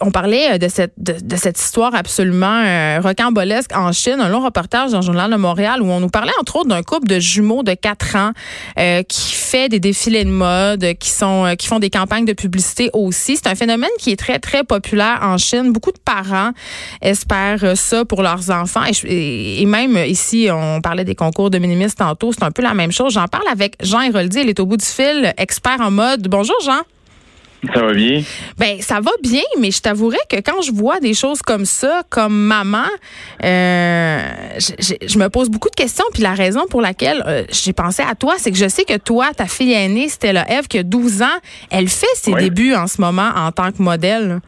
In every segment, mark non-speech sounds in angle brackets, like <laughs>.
on parlait de cette de, cette histoire absolument rocambolesque en Chine, un long reportage dans le journal de Montréal où on nous parlait entre autres d'un couple de jumeaux de 4 ans qui fait des défilés de mode, qui sont qui font des campagnes de publicité aussi. C'est un phénomène qui est très très populaire en Chine. Beaucoup de parents espèrent ça pour leurs enfants et, même ici on parlait des concours de minimistes tantôt, c'est un peu la même chose. J'en parle avec Jean Héroldi, il est au bout du fil, expert en mode. Bonjour Jean. Ça va bien? Ben, ça va bien, mais je t'avouerais que quand je vois des choses comme ça, comme maman, euh, je, me pose beaucoup de questions. Puis la raison pour laquelle euh, j'ai pensé à toi, c'est que je sais que toi, ta fille aînée, Stella Eve, qui a 12 ans, elle fait ses débuts en ce moment en tant que modèle.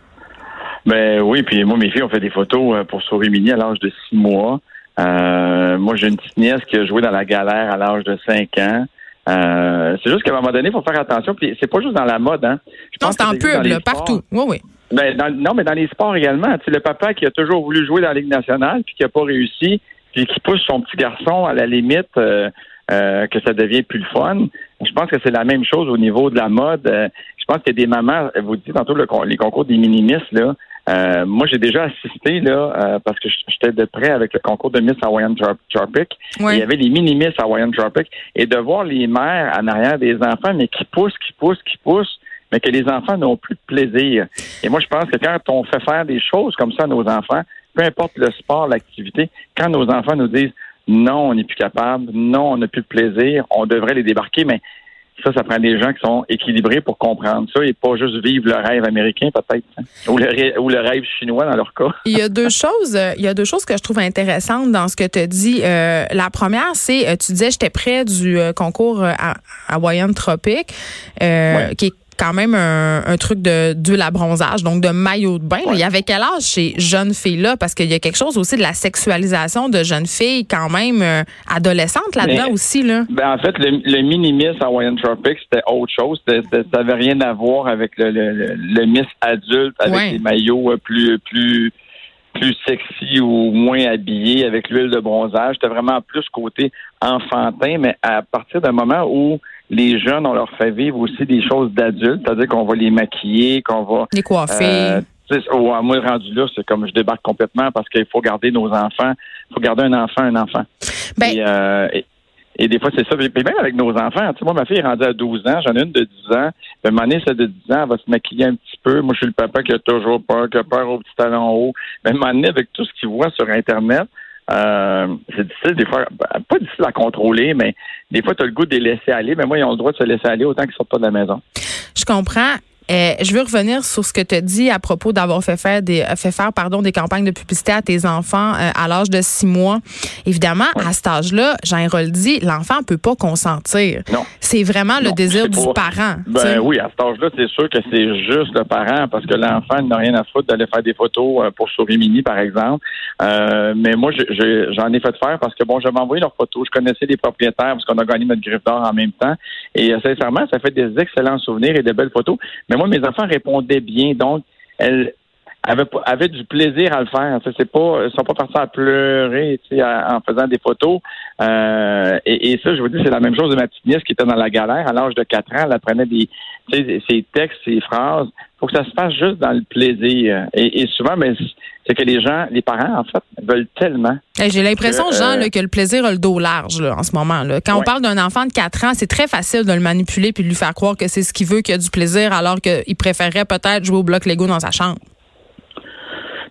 Ben oui, puis moi, mes filles ont fait des photos euh, pour Souris Mini à l'âge de 6 mois. moi, j'ai une petite nièce qui a joué dans la galère à l'âge de 5 ans. Euh, c'est juste qu'à un moment donné, il faut faire attention. Puis c'est pas juste dans la mode, hein. Je pense c'est un peu là, partout. Oui, oui. Ben, non, mais dans les sports également. Tu sais, le papa qui a toujours voulu jouer dans la Ligue nationale, puis qui n'a pas réussi, puis qui pousse son petit garçon à la limite euh, euh, que ça devient plus le fun. Je pense que c'est la même chose au niveau de la mode. je pense qu'il y a des mamans, vous dites tantôt les concours des minimistes, là. Euh, moi, j'ai déjà assisté là euh, parce que j'étais de près avec le concours de Miss Hawaiian Tropic. Il y avait les mini Miss Hawaiian Tropic et de voir les mères en arrière des enfants, mais qui poussent, qui poussent, qui poussent, mais que les enfants n'ont plus de plaisir. Et moi, je pense que quand on fait faire des choses comme ça à nos enfants, peu importe le sport, l'activité, quand nos enfants nous disent non, on n'est plus capable, non, on n'a plus de plaisir, on devrait les débarquer, mais ça, ça prend des gens qui sont équilibrés pour comprendre ça et pas juste vivre le rêve américain peut-être hein. ou, le, rêve chinois dans leur cas. il y a deux choses, euh, il y a deux choses que je trouve intéressantes dans ce que tu dis. Euh, la première, c'est euh, tu disais j'étais près du concours à Hawaiian Tropic, qui est quand même un, truc de d'huile à bronzage, donc de maillot de bain. Il y avait quel âge ces jeunes filles-là? Parce qu'il y a quelque chose aussi de la sexualisation de jeunes filles quand même euh, adolescentes là-dedans aussi. Là. Ben, en fait, le, le mini-miss Hawaiian Tropics, c'était autre chose. ça n'avait rien à voir avec le, le, miss adulte, avec des maillots euh, plus plus plus sexy ou moins habillés avec l'huile de bronzage. C'était vraiment plus côté enfantin, mais à partir d'un moment où les jeunes, on leur fait vivre aussi des choses d'adultes, c'est-à-dire qu'on va les maquiller, qu'on va... Les coiffer. Euh, moi, rendu là, c'est comme je débarque complètement parce qu'il faut garder nos enfants. Il faut garder un enfant, un enfant. Ben... Euh, et, des fois, c'est ça. Et même avec nos enfants, tu sais, moi, ma fille est rendue à 12 ans, j'en ai une de 10 ans. Ben, ma nièce de 10 ans, elle va se maquiller un petit peu. Moi, je suis le papa qui a toujours peur, qui a peur au petit talon haut. Mais ben, ma avec tout ce qu'il voit sur Internet, euh, c'est difficile des fois, ben, pas difficile à contrôler, mais des fois, tu as le goût de les laisser aller. Mais moi, ils ont le droit de se laisser aller autant qu'ils sortent pas de la maison. Je comprends. Euh, je veux revenir sur ce que tu as dit à propos d'avoir fait faire des euh, fait faire pardon des campagnes de publicité à tes enfants euh, à l'âge de six mois. Évidemment, à cet âge-là, Jean dit, l'enfant peut pas consentir. Non. C'est vraiment le désir du parent. Ben oui, à cet âge-là, c'est sûr que c'est juste le parent parce que l'enfant n'a rien à foutre d'aller faire des photos pour Souris Mini, par exemple. mais moi, j'en ai fait faire parce que bon, je m'envoyé leurs photos. Je connaissais les propriétaires parce qu'on a gagné notre griffe d'or en même temps. Et sincèrement, ça fait des excellents souvenirs et de belles photos. Mais moi, mes enfants répondaient bien, donc elles avaient, du plaisir à le faire. C'est pas, ils sont pas partis à pleurer en faisant des photos. Euh, et, ça, je vous dis, c'est la même chose de ma petite nièce qui était dans la galère à l'âge de 4 ans. Elle apprenait des, ses textes, ses phrases. faut que ça se passe juste dans le plaisir. Et, souvent, mais c'est que les gens, les parents, en fait, veulent tellement. J'ai l'impression, Jean, euh, que le plaisir a le dos large en ce moment. Là. Quand on parle d'un enfant de 4 ans, c'est très facile de le manipuler puis de lui faire croire que c'est ce qu'il veut, qu'il a du plaisir, alors qu'il préférerait peut-être jouer au bloc Lego dans sa chambre.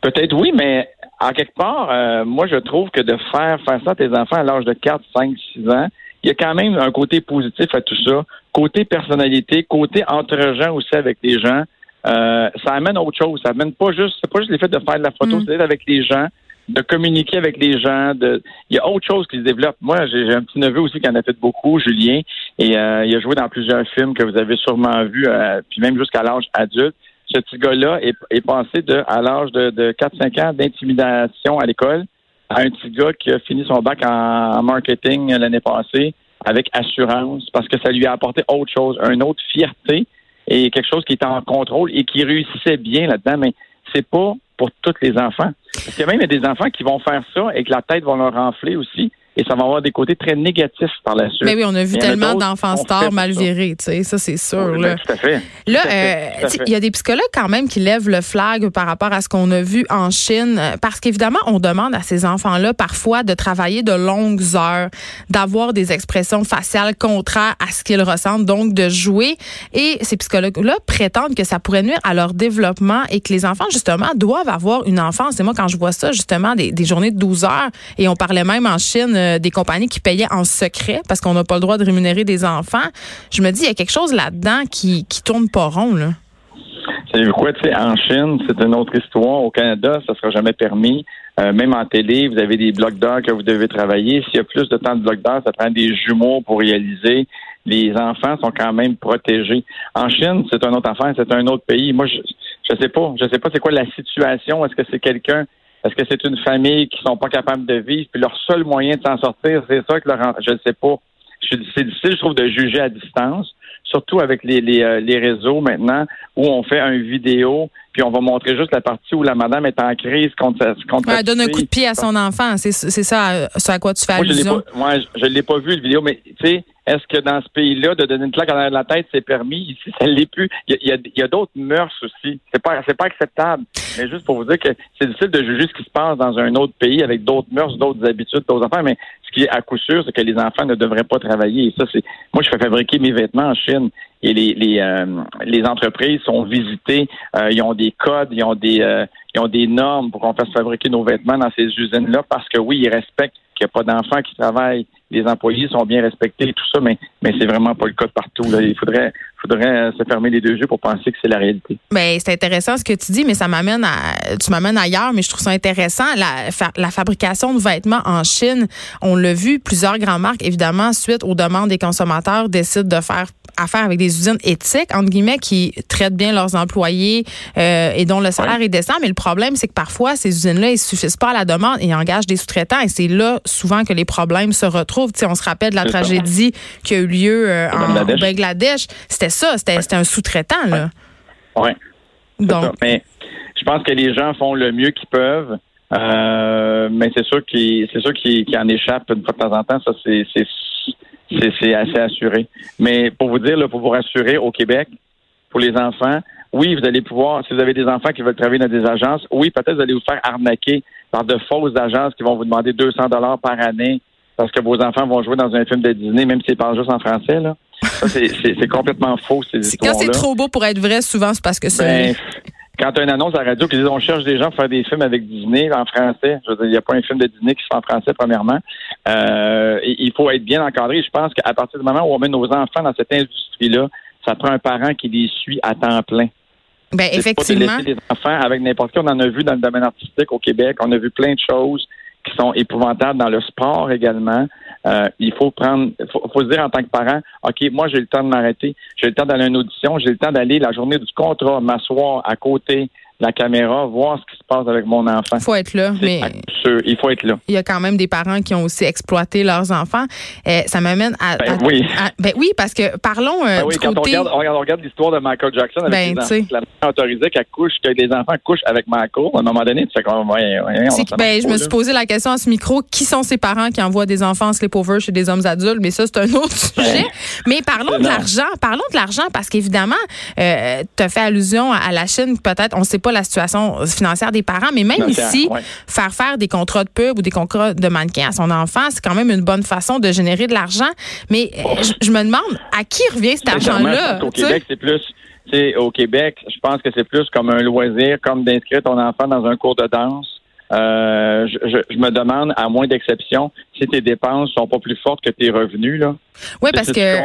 Peut-être oui, mais en quelque part, euh, moi, je trouve que de faire faire ça à tes enfants à l'âge de 4, 5, 6 ans, il y a quand même un côté positif à tout ça. Côté personnalité, côté entre gens aussi avec les gens. Euh, ça amène autre chose. Ça amène pas juste, c'est pas juste l'effet de faire de la photo, mm. c'est d'être avec les gens, de communiquer avec les gens. De, il y a autre chose qui se développe. Moi, j'ai un petit neveu aussi qui en a fait beaucoup, Julien, et euh, il a joué dans plusieurs films que vous avez sûrement vus, euh, puis même jusqu'à l'âge adulte. Ce petit gars-là est, passé de, à l'âge de, de 4-5 ans d'intimidation à l'école à un petit gars qui a fini son bac en, marketing l'année passée avec assurance parce que ça lui a apporté autre chose, une autre fierté et quelque chose qui était en contrôle et qui réussissait bien là-dedans. Mais c'est pas pour tous les enfants. Parce qu'il y a même des enfants qui vont faire ça et que la tête va leur enfler aussi. Et ça va avoir des côtés très négatifs par la suite. Mais oui, on a vu tellement d'enfants stars mal virés, tu sais, ça c'est sûr. là. tout à fait. Là, euh, il y a des psychologues quand même qui lèvent le flag par rapport à ce qu'on a vu en Chine, euh, parce qu'évidemment, on demande à ces enfants-là parfois de travailler de longues heures, d'avoir des expressions faciales contraires à ce qu'ils ressentent, donc de jouer. Et ces psychologues-là prétendent que ça pourrait nuire à leur développement et que les enfants, justement, doivent avoir une enfance. Et moi, quand je vois ça, justement, des, des journées de 12 heures, et on parlait même en Chine euh, des compagnies qui payaient en secret parce qu'on n'a pas le droit de rémunérer des enfants. Je me dis, il y a quelque chose là-dedans qui, qui tourne pas rond, là. C'est quoi, tu sais, en Chine, c'est une autre histoire. Au Canada, ça sera jamais permis. Euh, même en télé, vous avez des blocs que vous devez travailler. S'il y a plus de temps de blocs d'heures, ça prend des jumeaux pour réaliser. Les enfants sont quand même protégés. En Chine, c'est un autre affaire, c'est un autre pays. Moi, je, je sais pas. Je sais pas c'est quoi la situation. Est-ce que c'est quelqu'un est-ce que c'est une famille qui sont pas capables de vivre, puis leur seul moyen de s'en sortir, c'est ça que leur, je ne sais pas. C'est difficile, je trouve, de juger à distance, surtout avec les, les, euh, les réseaux maintenant, où on fait un vidéo, puis on va montrer juste la partie où la madame est en crise contre, contre Elle donne un coup de pied à son enfant, c'est ça, ça à quoi tu fais allusion. Moi, je ne l'ai pas vu, le vidéo, mais tu sais, est-ce que dans ce pays-là, de donner une claque à la tête, c'est permis? Ici, <laughs> ça l'est plus. Il y a, a d'autres mœurs aussi. C'est pas, c'est pas acceptable. Mais juste pour vous dire que c'est difficile de juger ce qui se passe dans un autre pays avec d'autres mœurs, d'autres habitudes, d'autres affaires. Mais ce qui est à coup sûr, c'est que les enfants ne devraient pas travailler. Et ça, c'est, moi, je fais fabriquer mes vêtements en Chine et les, les, euh, les entreprises sont visitées. Euh, ils ont des codes, ils ont des, euh, ils ont des normes pour qu'on fasse fabriquer nos vêtements dans ces usines-là parce que oui, ils respectent qu'il n'y a pas d'enfants qui travaillent les employés sont bien respectés et tout ça, mais, mais c'est vraiment pas le cas partout. Il faudrait, faudrait euh, se fermer les deux yeux pour penser que c'est la réalité. Ben, c'est intéressant ce que tu dis, mais ça m'amène à, tu m'amènes ailleurs, mais je trouve ça intéressant. La, la fabrication de vêtements en Chine, on l'a vu, plusieurs grandes marques, évidemment, suite aux demandes des consommateurs, décident de faire affaire avec des usines éthiques, entre guillemets, qui traitent bien leurs employés euh, et dont le salaire est décent. Mais le problème, c'est que parfois, ces usines-là, ils suffisent pas à la demande et engagent des sous-traitants. Et c'est là, souvent, que les problèmes se retrouvent. on se rappelle de la tragédie qui a eu lieu euh, en Bangladesh. C'était ça, c'était un sous-traitant. là. Oui. Donc. Mais je pense que les gens font le mieux qu'ils peuvent. Euh, mais c'est sûr qu'il c'est sûr qu'il en échappe une fois de temps en temps. Ça, c'est c'est assez assuré. Mais pour vous dire, là, pour vous rassurer, au Québec, pour les enfants, oui, vous allez pouvoir, si vous avez des enfants qui veulent travailler dans des agences, oui, peut-être vous allez vous faire arnaquer par de fausses agences qui vont vous demander 200 dollars par année parce que vos enfants vont jouer dans un film de Disney, même s'ils parlent juste en français. Là. C'est complètement faux, ces histoires-là. Quand c'est trop beau pour être vrai, souvent, c'est parce que c'est... Ben, quand tu as une annonce à la radio qui dit on cherche des gens pour faire des films avec Disney en français, je veux dire, il n'y a pas un film de Disney qui se fait en français, premièrement. Euh, il faut être bien encadré. Je pense qu'à partir du moment où on met nos enfants dans cette industrie-là, ça prend un parent qui les suit à temps plein. Ben, effectivement. Pas de laisser les enfants avec n'importe qui. On en a vu dans le domaine artistique au Québec. On a vu plein de choses qui sont épouvantables dans le sport également. Euh, il faut prendre, faut, faut se dire en tant que parent, OK, moi j'ai le temps de m'arrêter, j'ai le temps d'aller à une audition, j'ai le temps d'aller la journée du contrat, m'asseoir à côté la caméra, voir ce passe avec mon enfant. Il faut être là, mais il faut être là. Il y a quand même des parents qui ont aussi exploité leurs enfants. Euh, ça m'amène à, ben, oui. ben oui, parce que parlons euh, ben oui, quand on regarde, on regarde l'histoire de Michael Jackson avec ben, les enfants, la autorisée qu'elle couche, que les enfants couchent avec Michael. À un moment donné, tu fais comme ouais, ouais, ben, je me suis posé la question à ce micro qui sont ces parents qui envoient des enfants en sleepover chez des hommes adultes, mais ça c'est un autre ben, sujet. mais parlons de l'argent, parlons de l'argent parce qu'évidemment, euh, tu as fait allusion à la Chine, peut-être, on sait pas la situation financière des parents, mais même ici, faire faire des contrats de pub ou des contrats de mannequin à son enfant, c'est quand même une bonne façon de générer de l'argent. Mais euh, je, me demande à qui revient cet argent-là. Au Québec, c'est plus. Au Québec, je pense que c'est plus comme un loisir, comme d'inscrire ton enfant dans un cours de danse euh, je, me demande, à moins d'exception, si tes dépenses sont pas plus fortes que tes revenus. Là. Oui, parce que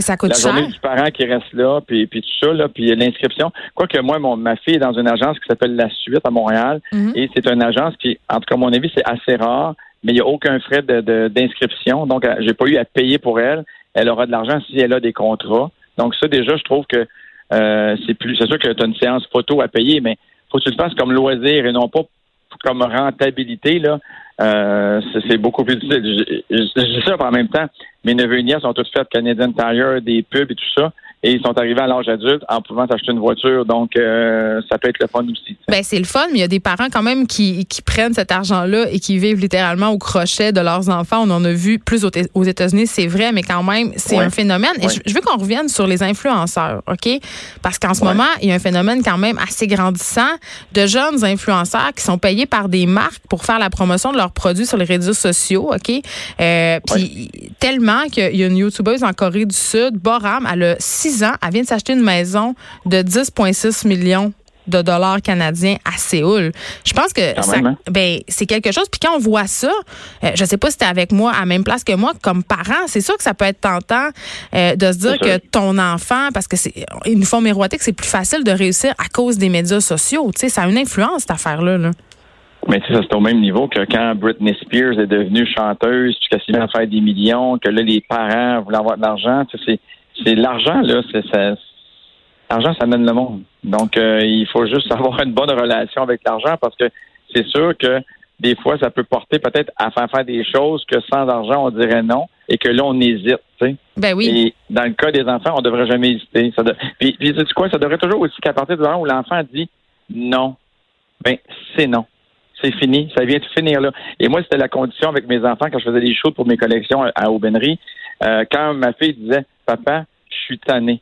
ça coûte cher. La journée du parent qui reste là, puis, puis tout ça, là, puis l'inscription. Quoique moi, mon, ma fille est dans une agence qui s'appelle La Suite à Montréal, mhm. et c'est une agence qui, en tout cas, à mon avis, c'est assez rare, mais il n'y a aucun frais d'inscription. De, donc, euh, j'ai pas eu à payer pour elle. Elle aura de l'argent si elle a des contrats. Donc, ça, déjà, je trouve que euh, c'est plus. C'est sûr que tu as une séance photo à payer, mais faut que tu le fasses comme loisir et non pas comme rentabilité, là, euh, c'est beaucoup plus difficile. Je, dis ça en même temps. Mes neveux et nièces ont tous fait Canadian Tire, des pubs et tout ça. Et ils sont arrivés à l'âge adulte en pouvant s'acheter une voiture. Donc, euh, ça peut être le fun aussi. Ben, c'est le fun, mais il y a des parents quand même qui, qui prennent cet argent-là et qui vivent littéralement au crochet de leurs enfants. On en a vu plus aux, États-Unis, c'est vrai, mais quand même, c'est un phénomène. Et je, veux qu'on revienne sur les influenceurs, OK? Parce qu'en ce moment, il y a un phénomène quand même assez grandissant de jeunes influenceurs qui sont payés par des marques pour faire la promotion de leurs produits sur les réseaux sociaux, OK? Euh, puis tellement qu'il y a une YouTubeuse en Corée du Sud, Boram, elle a 6 ans, elle vient de s'acheter une maison de 10,6 millions de dollars canadiens à Séoul. Je pense que hein? ben c'est quelque chose. Puis quand on voit ça, euh, je sais pas si tu es avec moi à la même place que moi comme parent, c'est sûr que ça peut être tentant euh, de se dire que ton enfant, parce que c'est forme miroiter que c'est plus facile de réussir à cause des médias sociaux. Tu sais, ça a une influence cette affaire-là. Là. Mais tu sais, c'est au même niveau que quand Britney Spears est devenue chanteuse, tu s'est à faire des millions, que là, les parents voulaient avoir de l'argent. Tu sais, c'est l'argent, là, c'est ça. L'argent, ça mène le monde. Donc, euh, il faut juste <laughs> avoir une bonne relation avec l'argent parce que c'est sûr que des fois, ça peut porter peut-être à faire faire des choses que sans argent, on dirait non et que là, on hésite. Tu sais. Ben oui. Et dans le cas des enfants, on devrait jamais hésiter. Ça puis, puis, tu quoi, ça devrait toujours aussi qu'à partir du moment où l'enfant dit non, ben c'est non c'est fini. Ça vient de finir là. Et moi, c'était la condition avec mes enfants quand je faisais des choses pour mes collections à Aubainerie. Euh, quand ma fille disait, papa, je suis tanné.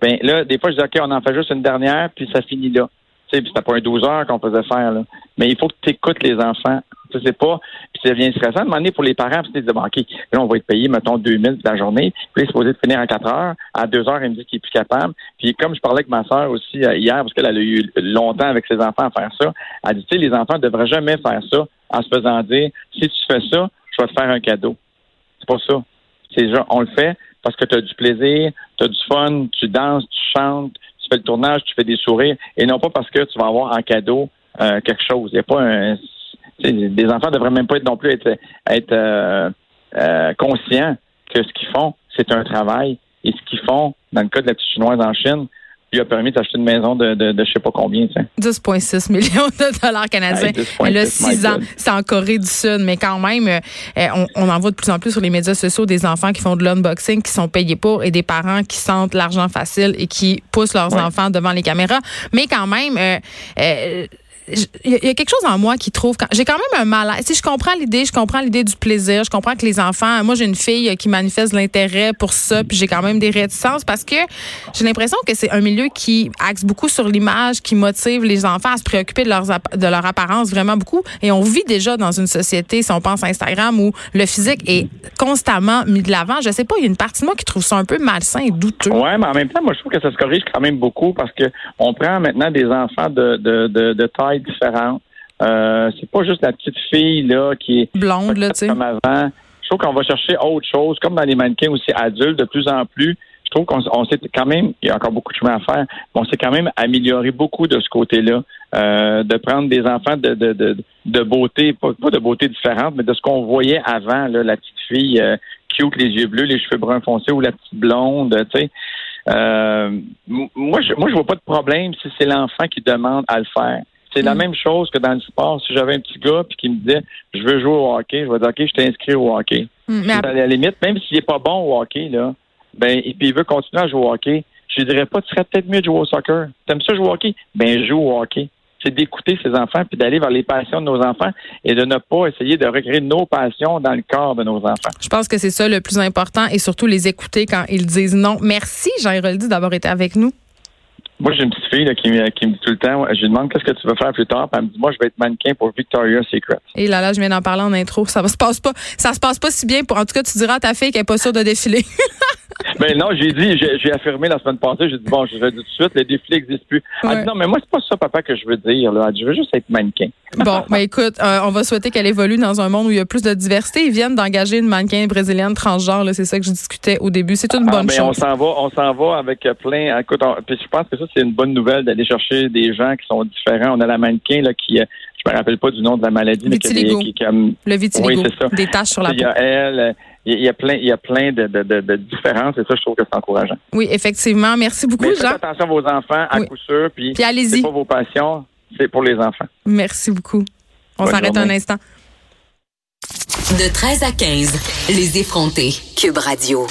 Ben là, des fois, je disais, OK, on en fait juste une dernière, puis ça finit là. Tu sais, c'était pas un 12 heures qu'on faisait faire, là. Mais il faut que tu écoutes les enfants je sais pas. Puis ça devient stressant. À pour les parents, c'est de OK, là, on va être payé, mettons, 2000 la journée. Puis il est supposé de finir à 4 heures. À 2 heures, il me dit qu'il est plus capable. Puis comme je parlais avec ma soeur aussi euh, hier, parce qu'elle a eu longtemps avec ses enfants à faire ça, elle dit, tu sais, les enfants ne devraient jamais faire ça en se faisant dire, si tu fais ça, je vais te faire un cadeau. C'est pas ça. C'est genre, on le fait parce que tu as du plaisir, tu as du fun, tu danses, tu chantes, tu fais le tournage, tu fais des sourires, et non pas parce que tu vas avoir en cadeau euh, quelque chose. Il n'y a pas un des enfants devraient même pas être non plus être, être euh, euh, conscients que ce qu'ils font, c'est un travail. Et ce qu'ils font, dans le cas de la petite chinoise en Chine, lui a permis d'acheter une maison de, de, de je sais pas combien. 10,6 millions de dollars canadiens. Elle a 6 ans. C'est en Corée du Sud. Mais quand même, euh, on, on, en voit de plus en plus sur les médias sociaux des enfants qui font de l'unboxing, qui sont payés pour, et des parents qui sentent l'argent facile et qui poussent leurs enfants devant les caméras. Mais quand même, euh, euh, il y a quelque chose en moi qui trouve j'ai quand même un mal si je comprends l'idée je comprends l'idée du plaisir je comprends que les enfants moi j'ai une fille qui manifeste l'intérêt pour ça puis j'ai quand même des réticences parce que j'ai l'impression que c'est un milieu qui axe beaucoup sur l'image qui motive les enfants à se préoccuper de leur de leur apparence vraiment beaucoup. Et on vit déjà dans une société si on pense à Instagram où le physique est constamment mis de l'avant. Je sais pas il y a une partie de moi qui trouve ça un peu malsain et douteux. Ouais mais en même temps moi je trouve que ça se corrige quand même beaucoup parce que on prend maintenant des enfants de, de taille différentes. Euh, c'est pas juste la petite fille là qui est blonde là, tu sais. Comme avant. Je trouve qu'on va chercher autre chose, comme dans les mannequins aussi adultes de plus en plus. Je trouve qu'on s'est quand même, il y a encore beaucoup de chemin à faire, mais on s'est quand même amélioré beaucoup de ce côté-là, euh, de prendre des enfants de, de, de, de beauté, pas, de beauté différente, mais de ce qu'on voyait avant, là, la petite fille euh, cute, les yeux bleus, les cheveux bruns foncés ou la petite blonde, tu sais. Euh, moi, je, moi, je vois pas de problème si c'est l'enfant qui demande à le faire. C'est la mm. même chose que dans le sport. Si j'avais un petit gars puis qui me disait je veux jouer au hockey, je vais dire OK, je t'inscris au hockey. Mm, à la limite, même s'il n'est pas bon au hockey, là, ben, et puis il veut continuer à jouer au hockey, je lui dirais pas, tu serais peut-être mieux de jouer au soccer. T'aimes ça jouer au hockey? Ben, joue au hockey. C'est d'écouter ses enfants puis d'aller vers les passions de nos enfants et de ne pas essayer de recréer nos passions dans le corps de nos enfants. Je pense que c'est ça le plus important et surtout les écouter quand ils disent non. Merci, Jean-Héroldi, d'avoir été avec nous. Moi, j'ai une petite fille qui, me, qui me dit tout le temps, je lui demande qu'est-ce que tu veux faire plus tard, puis elle me dit, moi, je vais être mannequin pour Victoria's Secret. Et là, là, je viens d'en parler en intro. Ça se passe pas, ça se passe pas si bien. Pour, en tout cas, tu diras à ta fille qu'elle est pas sûre de défiler. <laughs> Ben non, j'ai dit, j'ai affirmé la semaine passée, j'ai dit bon, je vais dire tout de suite, le défilé n'existe plus. Elle dit non, mais moi c'est pas ça, papa, que je veux dire. Là. je veux juste être mannequin. Bon, ben écoute, euh, on va souhaiter qu'elle évolue dans un monde où il y a plus de diversité. Ils viennent d'engager une mannequin brésilienne transgenre. C'est ça que je discutais au débme. C'est une ah, bonne ben, chose. On s'en va, on s'en va avec plein. Écoute, puis je pense que ça c'est une bonne nouvelle d'aller chercher des gens qui sont différents. On a la mannequin là qui euh, je me rappelle pas du nom de la maladie, mais qui, qui, qui, le vitiligo, oui, ça. des taches sur la peau. Il y a elle, il y a plein, il y a plein de, de, de, différences et ça, je trouve que c'est encourageant. Oui, effectivement. Merci beaucoup, Mais Jean. Faites attention à vos enfants, à coup sûr. Puis, puis allez-y. C'est pas vos passions, c'est pour les enfants. Merci beaucoup. On s'arrête un instant. De 13 à 15, les effrontés. Cube Radio.